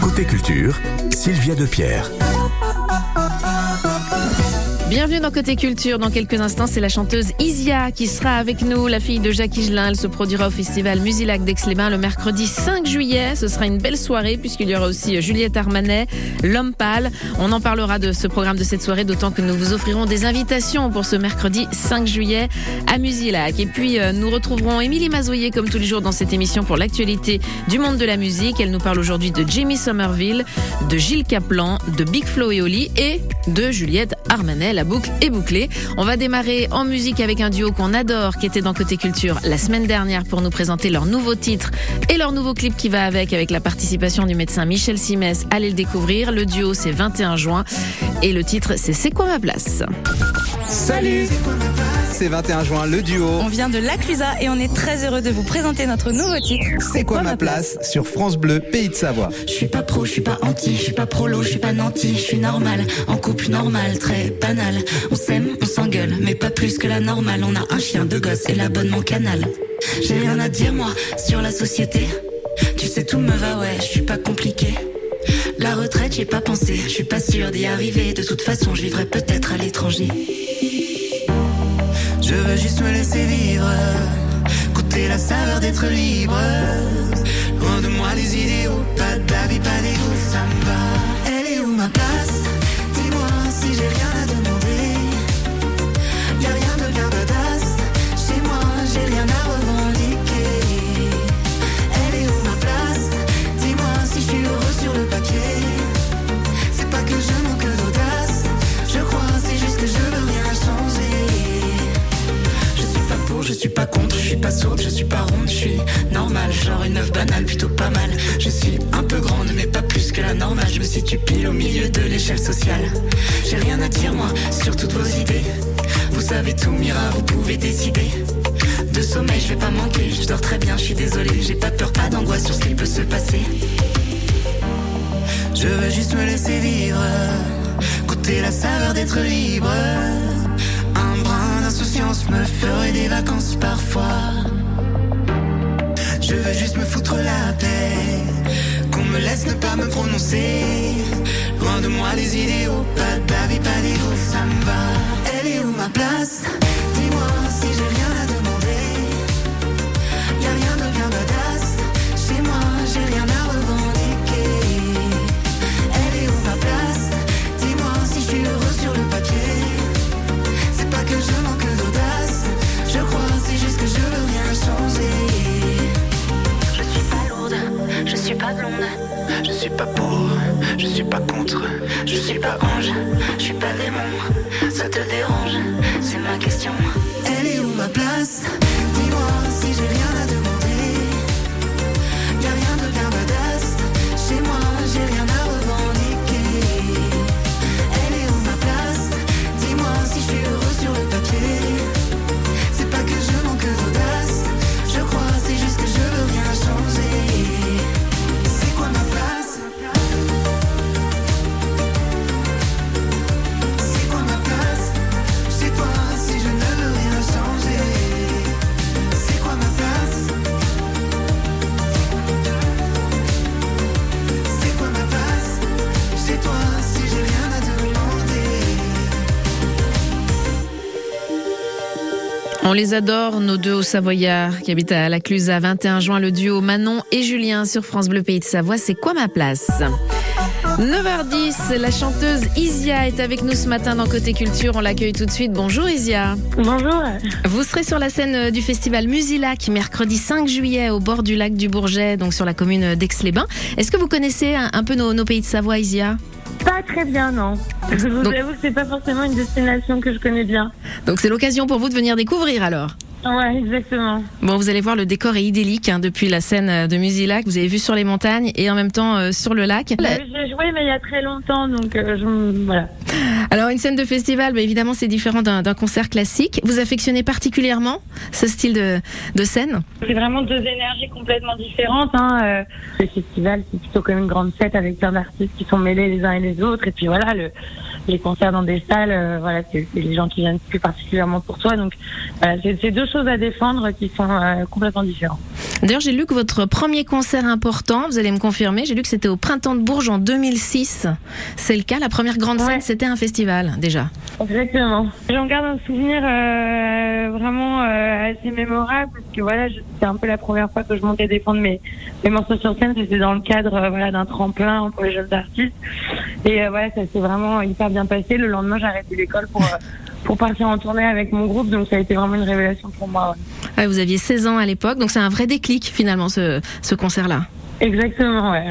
Côté culture, Sylvia Depierre. Bienvenue dans Côté Culture. Dans quelques instants, c'est la chanteuse Isia qui sera avec nous, la fille de Jacques Higelin. Elle se produira au festival Musilac d'Aix-les-Bains le mercredi 5 juillet. Ce sera une belle soirée puisqu'il y aura aussi Juliette Armanet, L'Homme Pâle. On en parlera de ce programme de cette soirée, d'autant que nous vous offrirons des invitations pour ce mercredi 5 juillet à Musilac. Et puis, euh, nous retrouverons Émilie Mazoyer comme tous les jours dans cette émission pour l'actualité du monde de la musique. Elle nous parle aujourd'hui de Jimmy Somerville, de Gilles Caplan, de Big Flo et Oli et de Juliette Armanet. La boucle est bouclée. On va démarrer en musique avec un duo qu'on adore, qui était dans Côté Culture la semaine dernière pour nous présenter leur nouveau titre et leur nouveau clip qui va avec, avec la participation du médecin Michel Simès. Allez le découvrir. Le duo, c'est 21 juin. Et le titre, c'est C'est quoi ma place? Salut C'est 21 juin, le duo. On vient de Laclusa et on est très heureux de vous présenter notre nouveau titre. C'est quoi ma place sur France Bleu, Pays de Savoie? Je suis pas pro, je suis pas anti, je suis pas prolo, je suis pas nanti, je suis normal, en couple normal, très banal. On s'aime, on s'engueule, mais pas plus que la normale. On a un chien, deux gosses et l'abonnement canal. J'ai rien à dire moi sur la société. Tu sais tout me va, ouais, je suis pas compliqué. La retraite, j'y ai pas pensé, je suis pas sûre d'y arriver. De toute façon, je vivrai peut-être à l'étranger. Je veux juste me laisser vivre, goûter la saveur d'être libre. Loin de moi les idéaux, pas d'avis, pas d'ego, ça me va. Elle est où ma place je suis pas ronde, je suis normale, genre une œuf banale, plutôt pas mal. Je suis un peu grande, mais pas plus que la normale. Je me situe pile au milieu de l'échelle sociale. J'ai rien à dire, moi, sur toutes vos idées. Vous savez tout, Mira, vous pouvez décider. De sommeil, je vais pas manquer, je dors très bien, je suis désolée. J'ai pas peur, pas d'angoisse sur ce qui peut se passer. Je veux juste me laisser vivre, goûter la saveur d'être libre. Un brin d'insouciance me ferait des vacances parfois. Je veux juste me foutre la paix, qu'on me laisse ne pas me prononcer. Loin de moi les idéaux, pas d'avis, pas d'ego, ça me va. Elle est où ma place? Les adore, nos deux hauts savoyards qui habitent à la Clusa. 21 juin, le duo Manon et Julien sur France Bleu Pays de Savoie. C'est quoi ma place? 9h10, la chanteuse Isia est avec nous ce matin dans Côté Culture. On l'accueille tout de suite. Bonjour Isia. Bonjour. Vous serez sur la scène du festival Musilac mercrredi 5 juillet au bord du lac du Bourget, donc sur la commune d'Aix-les-Bains. Est-ce que vous connaissez un, un peu nos, nos pays de Savoie, Isia? Pas très bien, non. Je vous Donc- avoue que c'est pas forcément une destination que je connais bien. Donc c'est l'occasion pour vous de venir découvrir alors. Ouais, exactement. Bon, vous allez voir, le décor est idyllique hein, depuis la scène euh, de Musilac. Vous avez vu sur les montagnes et en même temps euh, sur le lac. J'ai joué, mais il y a très longtemps, donc euh, je, voilà. Alors une scène de festival, bah, évidemment, c'est différent d'un d'un concert classique. Vous affectionnez particulièrement ce style de, de scène? C'est vraiment deux énergies complètement différentes. Hein. euh. Le festival, c'est plutôt comme une grande fête avec plein d'artistes qui sont mêlés les uns et les autres. Et puis voilà, le, les concerts dans des salles, euh, voilà, c'est c'est les gens qui viennent plus particulièrement pour toi. Donc, voilà, c'est c'est deux choses à défendre qui sont euh, complètement différentes. D'ailleurs, j'ai lu que votre premier concert important, vous allez me confirmer, j'ai lu que c'était au Printemps de Bourges en 2006. C'est le cas, la première grande scène, Ouais. c'était un festival déjà. Exactement. J'en garde un souvenir euh, vraiment euh, assez mémorable parce que voilà, c'était un peu la première fois que je montais défendre mes, mes morceaux sur scène. C'était dans le cadre euh, voilà d'un tremplin pour les jeunes artistes. Et euh, voilà, ça s'est vraiment hyper bien passé. Le lendemain, j'ai arrêté l'école pour euh, pour partir en tournée avec mon groupe. Donc ça a été vraiment une révélation pour moi. ouais. Ouais, vous aviez 16 ans à l'époque, donc c'est un vrai déclic finalement ce, ce concert-là. Exactement. Ouais.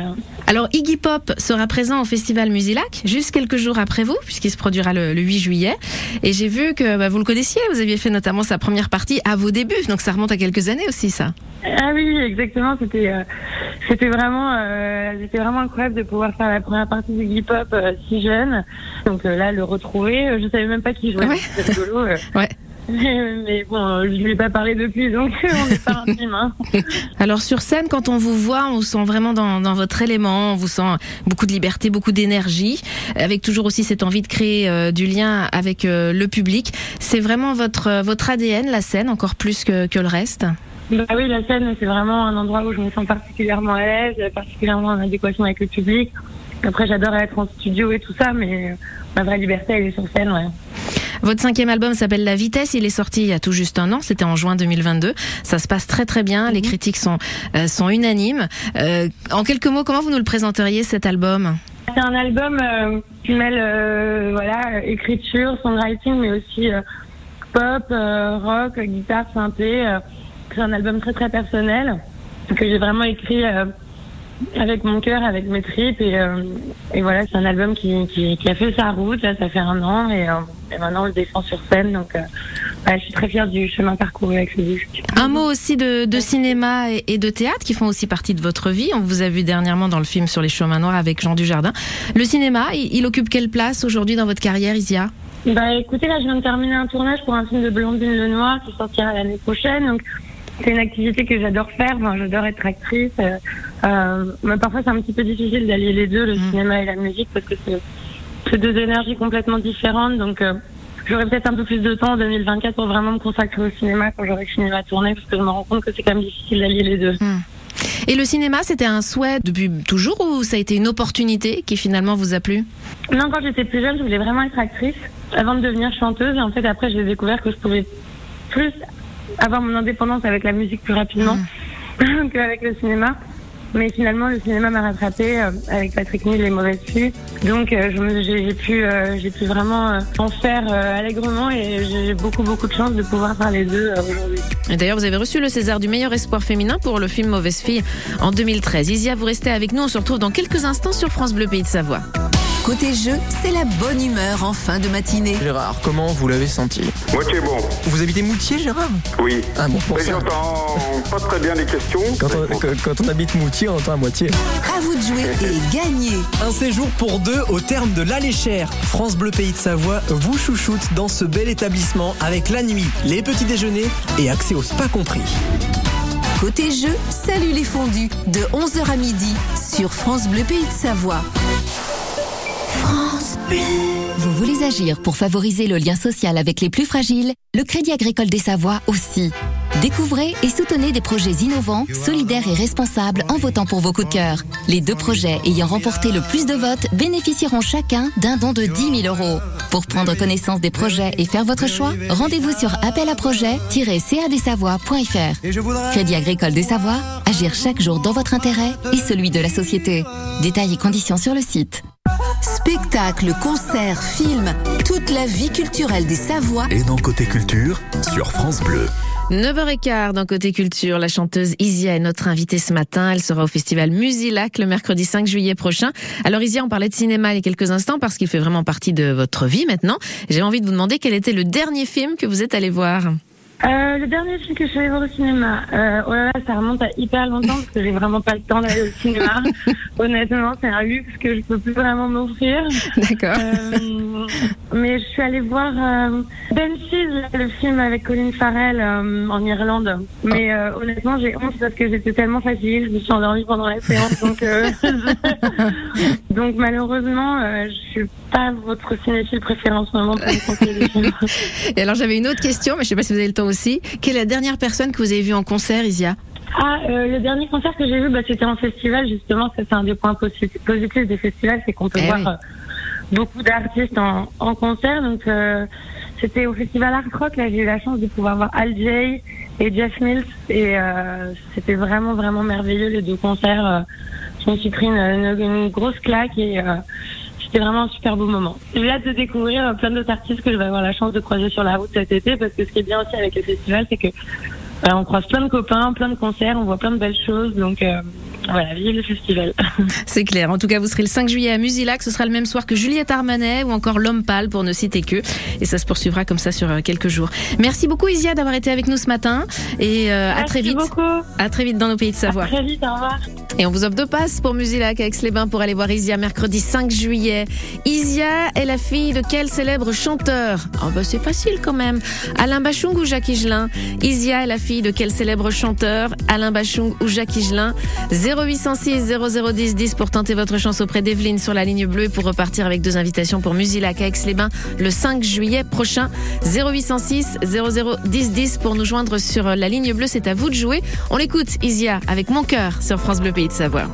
Alors Iggy Pop sera présent au festival Musilac juste quelques jours après vous, puisqu'il se produira le, le 8 juillet. Et j'ai vu que bah, vous le connaissiez, vous aviez fait notamment sa première partie à vos débuts, donc ça remonte à quelques années aussi ça. Ah oui, exactement. C'était euh, c'était vraiment euh, c'était vraiment incroyable de pouvoir faire la première partie hip hop euh, si jeune. Donc là, le retrouver, je savais même pas qui jouait. Ouais. C'est rigolo. euh. Ouais. Mais, bon, euh, je lui ai pas parlé depuis, donc on n'est pas intime. Hein. Alors sur scène, quand on vous voit, on vous sent vraiment dans, dans votre élément, on vous sent beaucoup de liberté, beaucoup d'énergie, avec toujours aussi cette envie de créer euh, du lien avec euh, le public. C'est vraiment votre votre ADN, la scène, encore plus que, que le reste? Bah oui, la scène, c'est vraiment un endroit où je me sens particulièrement à l'aise, particulièrement en adéquation avec le public. Après, j'adore être en studio et tout ça, mais ma vraie liberté, elle est sur scène, ouais. Votre cinquième album s'appelle La Vitesse. Il est sorti il y a tout juste un an. C'était en juin 2022. Ça se passe très très bien. Les critiques sont euh, sont unanimes. Euh, en quelques mots, comment vous nous le présenteriez cet album? C'est un album euh, qui mêle euh, voilà écriture, songwriting, mais aussi euh, pop, euh, rock, guitare, synthé. euh. c'est un album très très personnel que j'ai vraiment écrit euh, avec mon cœur, avec mes tripes et, euh, et voilà c'est un album qui, qui, qui a fait sa route. Là, ça fait un an et, euh, et maintenant on le défend sur scène. Donc euh, je suis très fière du chemin parcouru avec ce disque. Un mot aussi de, de cinéma et, et de théâtre qui font aussi partie de votre vie. On vous a vu dernièrement dans le film sur les chemins noirs avec Jean Dujardin. Le cinéma, il, il occupe quelle place aujourd'hui dans votre carrière, Isia? Bah écoutez, là je viens de terminer un tournage pour un film de Blondine Lenoir qui sortira l'année prochaine. Donc c'est une activité que j'adore faire. Enfin, j'adore être actrice. Euh, euh, mais parfois c'est un petit peu difficile d'allier les deux, le Mm. cinéma et la musique, parce que c'est deux énergies complètement différentes. Donc euh, j'aurai peut-être un peu plus de temps en 2024 pour vraiment me consacrer au cinéma quand j'aurai fini ma tournée, parce que je me rends compte que c'est quand même difficile d'allier les deux. Et le cinéma, c'était un souhait depuis toujours ou ça a été une opportunité qui finalement vous a plu? Non, quand j'étais plus jeune, je voulais vraiment être actrice avant de devenir chanteuse. Et en fait, après, j'ai découvert que je pouvais plus avoir mon indépendance avec la musique plus rapidement qu'avec le cinéma. Mais finalement, le cinéma m'a rattrapée euh, avec Patrick Nil et Mauvaises Filles. Donc, euh, j'ai pu, euh, j'ai pu vraiment en faire allègrement et j'ai beaucoup, beaucoup de chance de pouvoir faire les deux aujourd'hui. D'ailleurs, vous avez reçu le César du meilleur espoir féminin pour le film Mauvaise fille en 2013. Isia, vous restez avec nous. On se retrouve dans quelques instants sur France Bleu Pays de Savoie. Côté jeu, c'est la bonne humeur en fin de matinée. Gérard, comment vous l'avez senti Moitié bon, Vous habitez Moutier, Gérard oui. Ah bon, pour Mais j'entends pas très bien les questions. Quand on, quand- quand on habite Moutier, on entend à moitié. À vous de jouer et gagner. Un séjour pour deux au terme de l'Alléchère. France Bleu Pays de Savoie vous chouchoute dans ce bel établissement avec la nuit, les petits déjeuners et accès au spa compris. Côté jeu, salut les fondus de 11h à midi sur France Bleu Pays de Savoie. Vous voulez agir pour favoriser le lien social avec les plus fragiles? Le Crédit Agricole des Savoies aussi. Découvrez et soutenez des projets innovants, solidaires et responsables en votant pour vos coups de cœur. Les deux projets ayant remporté le plus de votes bénéficieront chacun d'un don de 10 000 euros. Pour prendre connaissance des projets et faire votre choix, rendez-vous sur appel à projet-cadesavoies.fr. Crédit Agricole des Savoies, agir chaque jour dans votre intérêt et celui de la société. Détails et conditions sur le site. Spectacles, concerts, films, toute la vie culturelle des Savoies Et dans Côté Culture, sur France Bleu. 9h15 dans Côté Culture, la chanteuse Isia est notre invitée ce matin. Elle sera au festival Musilac le mercredi 5 juillet prochain. Alors Isia, on parlait de cinéma il y a quelques instants parce qu'il fait vraiment partie de votre vie maintenant. J'ai envie de vous demander quel était le dernier film que vous êtes allé voir? Euh, le dernier film que je suis allée voir au cinéma, euh, oh là là, ça remonte à hyper longtemps parce que j'ai vraiment pas le temps d'aller au cinéma. Honnêtement, c'est un luxe que je peux plus vraiment m'offrir. D'accord. Euh, mais je suis allée voir euh, Banshees, le film avec Colin Farrell euh, en Irlande. Mais euh, honnêtement, j'ai honte parce que j'étais tellement fatiguée, je me suis endormie pendant la séance. Donc, euh, Donc malheureusement, euh, je suis pas votre cinéphile préféré en ce moment pour me conseiller des films. Et alors j'avais une autre question, mais je sais pas si vous avez le temps aussi. Quelle est la dernière personne que vous avez vue en concert, Isia Ah, euh, le dernier concert que j'ai vu, bah, c'était en festival. Justement, ça c'est un des points posi- positifs des festivals, c'est qu'on peut Eh voir oui. euh, beaucoup d'artistes en, en concert. Donc euh, c'était au festival Art Rock. Là, j'ai eu la chance de pouvoir voir Al Jay et Jeff Mills, et c'était vraiment vraiment merveilleux les deux concerts. Suis pris une, une- grosse claque et c'était vraiment un super beau moment. J'ai hâte de découvrir plein d'autres artistes que je vais avoir la chance de croiser sur la route cet été, parce que ce qui est bien aussi avec le festival, c'est que euh, on croise plein de copains, plein de concerts, on voit plein de belles choses. Donc euh, voilà, vive le festival. C'est clair. En tout cas, vous serez le 5 juillet à Musilac. Ce sera le même soir que Juliette Armanet ou encore L'Homme Pâle, pour ne citer que. Et ça se poursuivra comme ça sur euh, quelques jours. Merci beaucoup, Isia, d'avoir été avec nous ce matin. Et euh, à Merci très vite. beaucoup. À très vite dans nos pays de Savoie. À très vite, au revoir. Et on vous offre deux passes pour Musilac avec les bains pour aller voir Isia mercredi 5 juillet. Isia est la fille de quel célèbre chanteur? Oh bah c'est facile quand même. Alain Bachung ou Jacques Higelin? Isia est la fille de quel célèbre chanteur? Alain Bachung ou Jacques Higelin? 0806 0010 10 pour tenter votre chance auprès d'Evelyne sur la ligne bleue et pour repartir avec deux invitations pour Musilac à Aix-les-Bains le 5 juillet prochain. 0806 0010 10 pour nous joindre sur la ligne bleue. C'est à vous de jouer. On l'écoute, Isia, avec mon cœur sur France Bleu Pays de Savoie.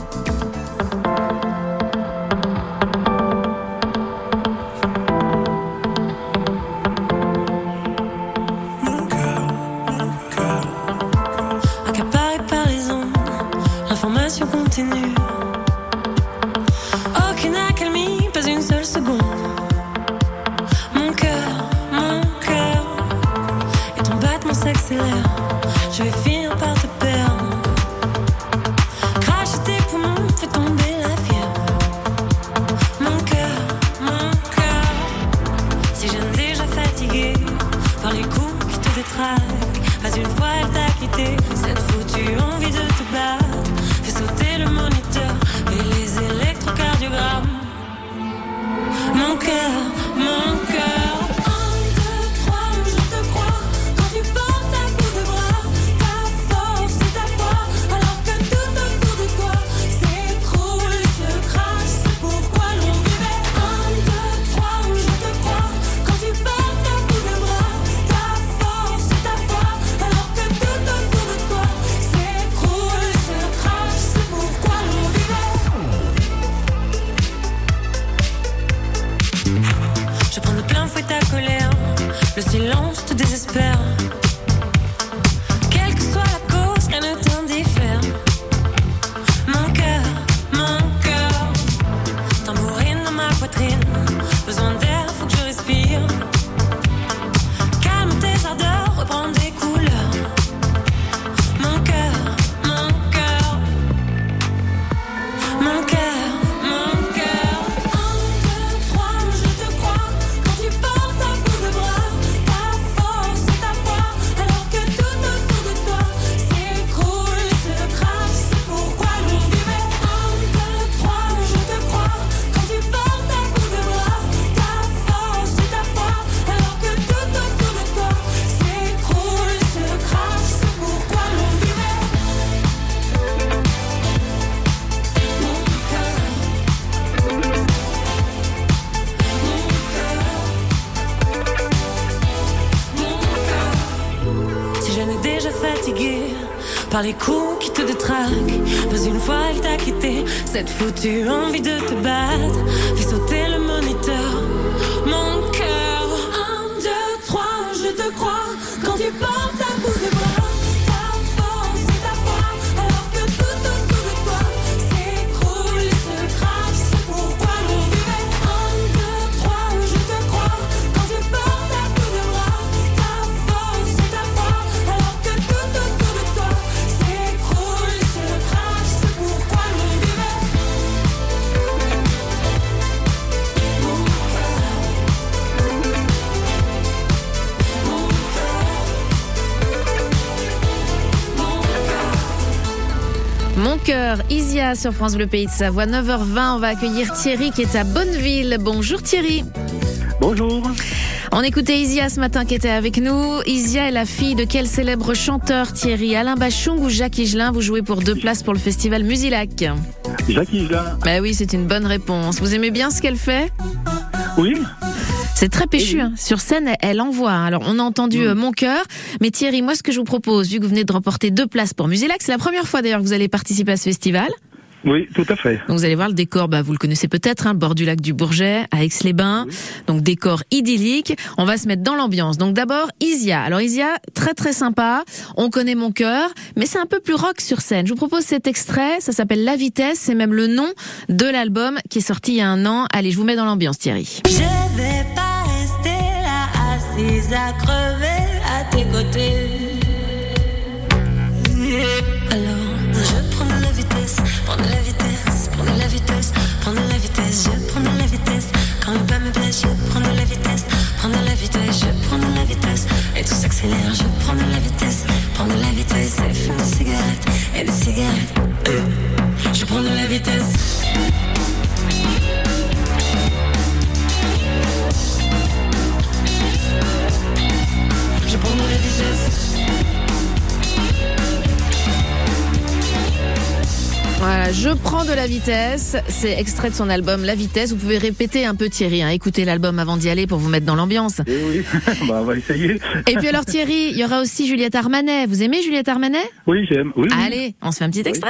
Par les coups qui te détraquent, pas une fois elle t'a quitté. Cette foutue envie de te battre fait sauter le moniteur. Mon cœur, un, deux, trois, je te crois. Quand tu portes cœur, Isia sur France Bleu Pays de Savoie, 9h20. On va accueillir Thierry qui est à Bonneville. Bonjour Thierry. Bonjour. On écoutait Isia ce matin qui était avec nous. Isia est la fille de quel célèbre chanteur Thierry? Alain Bachung ou Jacques Higelin? Vous jouez pour deux places pour le festival Musilac. Jacques Higelin. Bah oui, c'est une bonne réponse. Vous aimez bien ce qu'elle fait? Oui. C'est très péchu. hein. Sur scène, elle- envoie. Alors, on a entendu euh, Mon cœur. Mais Thierry, moi, ce que je vous propose, vu que vous venez de remporter deux places pour Musilac, c'est la première fois d'ailleurs que vous allez participer à ce festival. Oui, tout à fait. Donc vous allez voir le décor, bah, vous le connaissez peut-être, hein, le bord du lac du Bourget, à Aix-les-Bains. Donc décor idyllique. On va se mettre dans l'ambiance. Donc d'abord Isia. Alors Isia, très très sympa. On connaît mon cœur, mais c'est un peu plus rock sur scène. Je vous propose cet extrait. Ça s'appelle La Vitesse. C'est même le nom de l'album qui est sorti il y a un an. Allez, je vous mets dans l'ambiance, Thierry. Je vais pas rester là à crever à tes côtés. Alors, je prends de la vitesse, prends la vitesse, prends la vitesse, prends la vitesse, je prends de la vitesse. Quand le pas me blesse, je prends la vitesse, prends la vitesse, je prends vitesse. C'est extrait de son album La Vitesse. Vous pouvez répéter un peu Thierry. Hein. Écoutez l'album avant d'y aller pour vous mettre dans l'ambiance. Eh oui, bah, on va essayer. Et puis alors Thierry, il y aura aussi Juliette Armanet. Vous aimez Juliette Armanet? Oui, j'aime. Oui, oui. Allez, on se fait un petit extrait.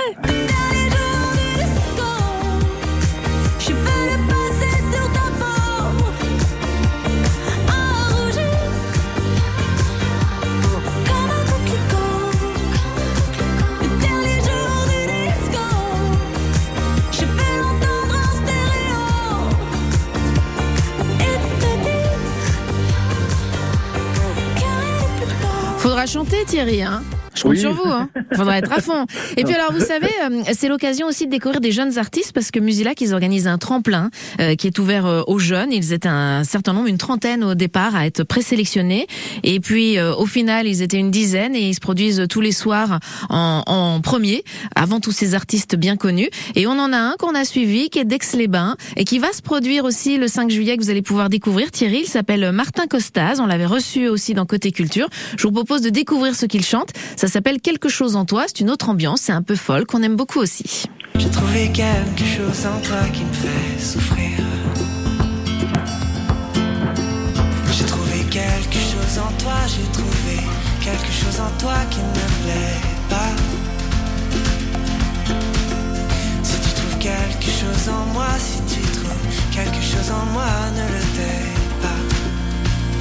Faudra chanter Thierry, hein je compte Oui. sur vous, hein. Faudra être à fond. Et puis alors, vous savez, euh, c'est l'occasion aussi de découvrir des jeunes artistes parce que Musilac, ils organisent un tremplin euh, qui est ouvert euh, aux jeunes. Ils étaient un certain nombre, une trentaine au départ, à être présélectionnés. Et puis, au final, ils étaient une dizaine et ils se produisent tous les soirs en, en premier, avant tous ces artistes bien connus. Et on en a un qu'on a suivi, qui est d'Aix-les-Bains et qui va se produire aussi le 5 juillet, que vous allez pouvoir découvrir. Thierry, il s'appelle Martin Costaz. On l'avait reçu aussi dans Côté Culture. Je vous propose de découvrir ce qu'il chante. Ça s'appelle Quelque chose en toi. C'est une autre ambiance. C'est un peu folle qu'on aime beaucoup aussi. J'ai trouvé quelque chose en toi qui me fait souffrir. J'ai trouvé quelque chose en toi, j'ai trouvé quelque chose en toi qui ne me plaît pas. Si tu trouves quelque chose en moi, si tu trouves quelque chose en moi, ne le tais pas.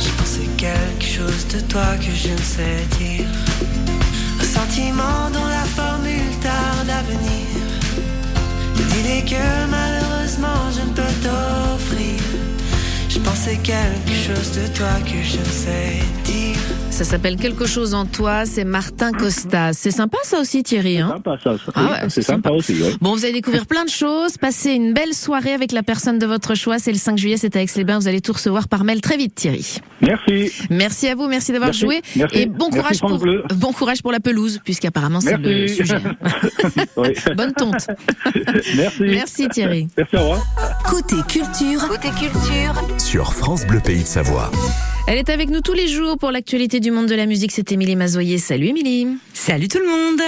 J'ai pensé quelque chose de toi que je ne sais dire. Un sentiment dont la formule tarde à venir. Une idée que malheureusement je ne peux t'offrir. Je pensais quelque chose de toi que je ne sais dire. Ça s'appelle Quelque chose en toi. C'est Martin Costas. C'est sympa ça aussi, Thierry. Hein Sympa, ça. ça. Ah ouais, c'est c'est sympa aussi, ouais. Bon, vous allez découvrir plein de choses. Passez une belle soirée avec la personne de votre choix. C'est le 5 juillet, c'est à Aix-les-Bains. Vous allez tout recevoir par mail très vite, Thierry. Merci. Merci à vous, merci d'avoir joué. merci. Et bon Merci, courage, pour, Bleu. bon courage pour la pelouse, puisqu'apparemment c'est le sujet. hein. Oui. Bonne tonte. Merci. Merci Thierry. Merci, au revoir. Côté culture. Côté culture. Sur France Bleu Pays de Savoie. Elle est avec nous tous les jours pour l'actualité du monde de la musique. C'est Émilie Mazoyer. Salut Émilie. Salut tout le monde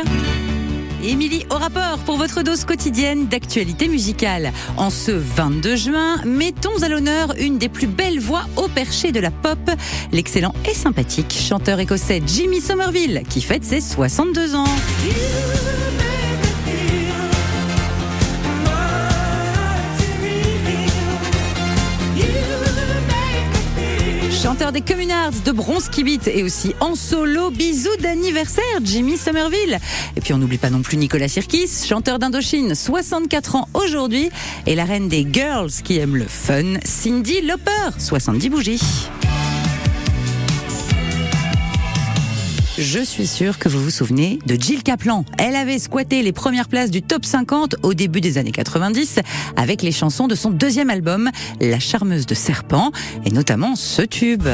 Émilie au rapport pour votre dose quotidienne d'actualité musicale. En ce 22 juin, mettons à l'honneur une des plus belles voix au perché de la pop, l'excellent et sympathique chanteur écossais Jimmy Somerville, qui fête ses 62 ans. Chanteur des Communards, de Bronski Beat et aussi en solo, bisous d'anniversaire, Jimmy Somerville. Et puis on n'oublie pas non plus Nicolas Sirkis, chanteur d'Indochine, 64 ans aujourd'hui, et la reine des girls qui aime le fun, Cindy Lauper, 70 bougies. Je suis sûre que vous vous souvenez de Jill Kaplan. Elle avait squatté les premières places du top 50 au début des années 90 avec les chansons de son deuxième album, La charmeuse de serpent, et notamment ce tube.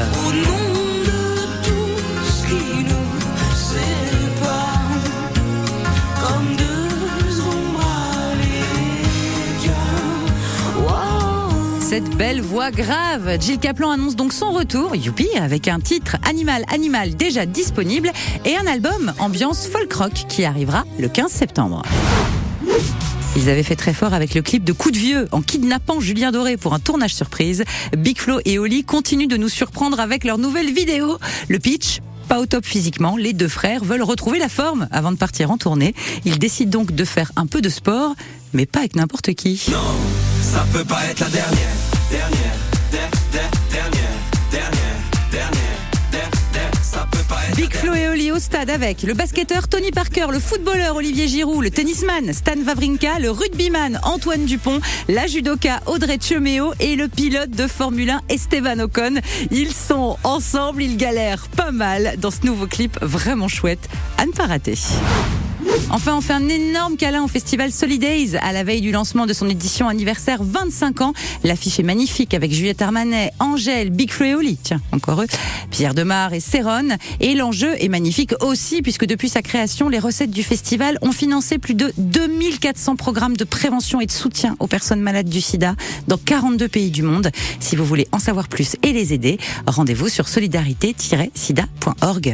Cette belle voix grave, Jill Kaplan annonce donc son retour, youpi, avec un titre Animal Animal déjà disponible et un album ambiance folk rock qui arrivera le 15 septembre. Ils avaient fait très fort avec le clip de Coup de vieux en kidnappant Julien Doré pour un tournage surprise. Big Flo et Oli continuent de nous surprendre avec leur nouvelle vidéo. Le pitch pas au top physiquement, les deux frères veulent retrouver la forme avant de partir en tournée. Ils décident donc de faire un peu de sport, mais pas avec n'importe qui. Big Flo et Oli au stade avec le basketteur Tony Parker, le footballeur Olivier Giroud, le tennisman Stan Wawrinka, le rugbyman Antoine Dupont, la judoka Audrey Chemeo et le pilote de Formule 1 Esteban Ocon. Ils sont ensemble, ils galèrent pas mal dans ce nouveau clip vraiment chouette à ne pas rater. Enfin, on fait un énorme câlin au festival Solidays à la veille du lancement de son édition anniversaire 25 ans. L'affiche est magnifique avec Juliette Armanet, Angèle, Big Flo et Oli, tiens, encore eux, Pierre Demar et Céron. Et l'enjeu est magnifique aussi puisque depuis sa création, les recettes du festival ont financé plus de 2400 programmes de prévention et de soutien aux personnes malades du sida dans 42 pays du monde. Si vous voulez en savoir plus et les aider, rendez-vous sur solidarité-sida.org.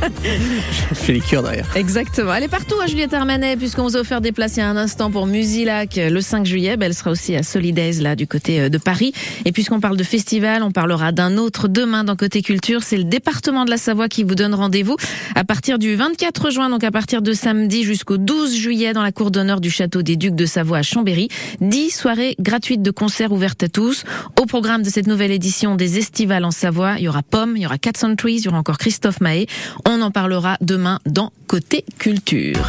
Je fais les cures derrière. Exactement. Elle est partout à Juliette Armanet, puisqu'on vous a offert des places il y a un instant pour Musilac le 5 juillet. Ben, elle sera aussi à Solidays, là, du côté euh, de Paris. Et puisqu'on parle de festival, on parlera d'un autre demain dans Côté Culture. C'est le département de la Savoie qui vous donne rendez-vous à partir du 24 juin, donc à partir de samedi jusqu'au 12 juillet dans la cour d'honneur du château des Ducs de Savoie à Chambéry. 10 soirées gratuites de concerts ouvertes à tous. Au programme de cette nouvelle édition des Estivales en Savoie, il y aura Pomme, il y aura Cat Trees, il y aura encore Christophe Mahé. On en parlera demain dans Côté Culture.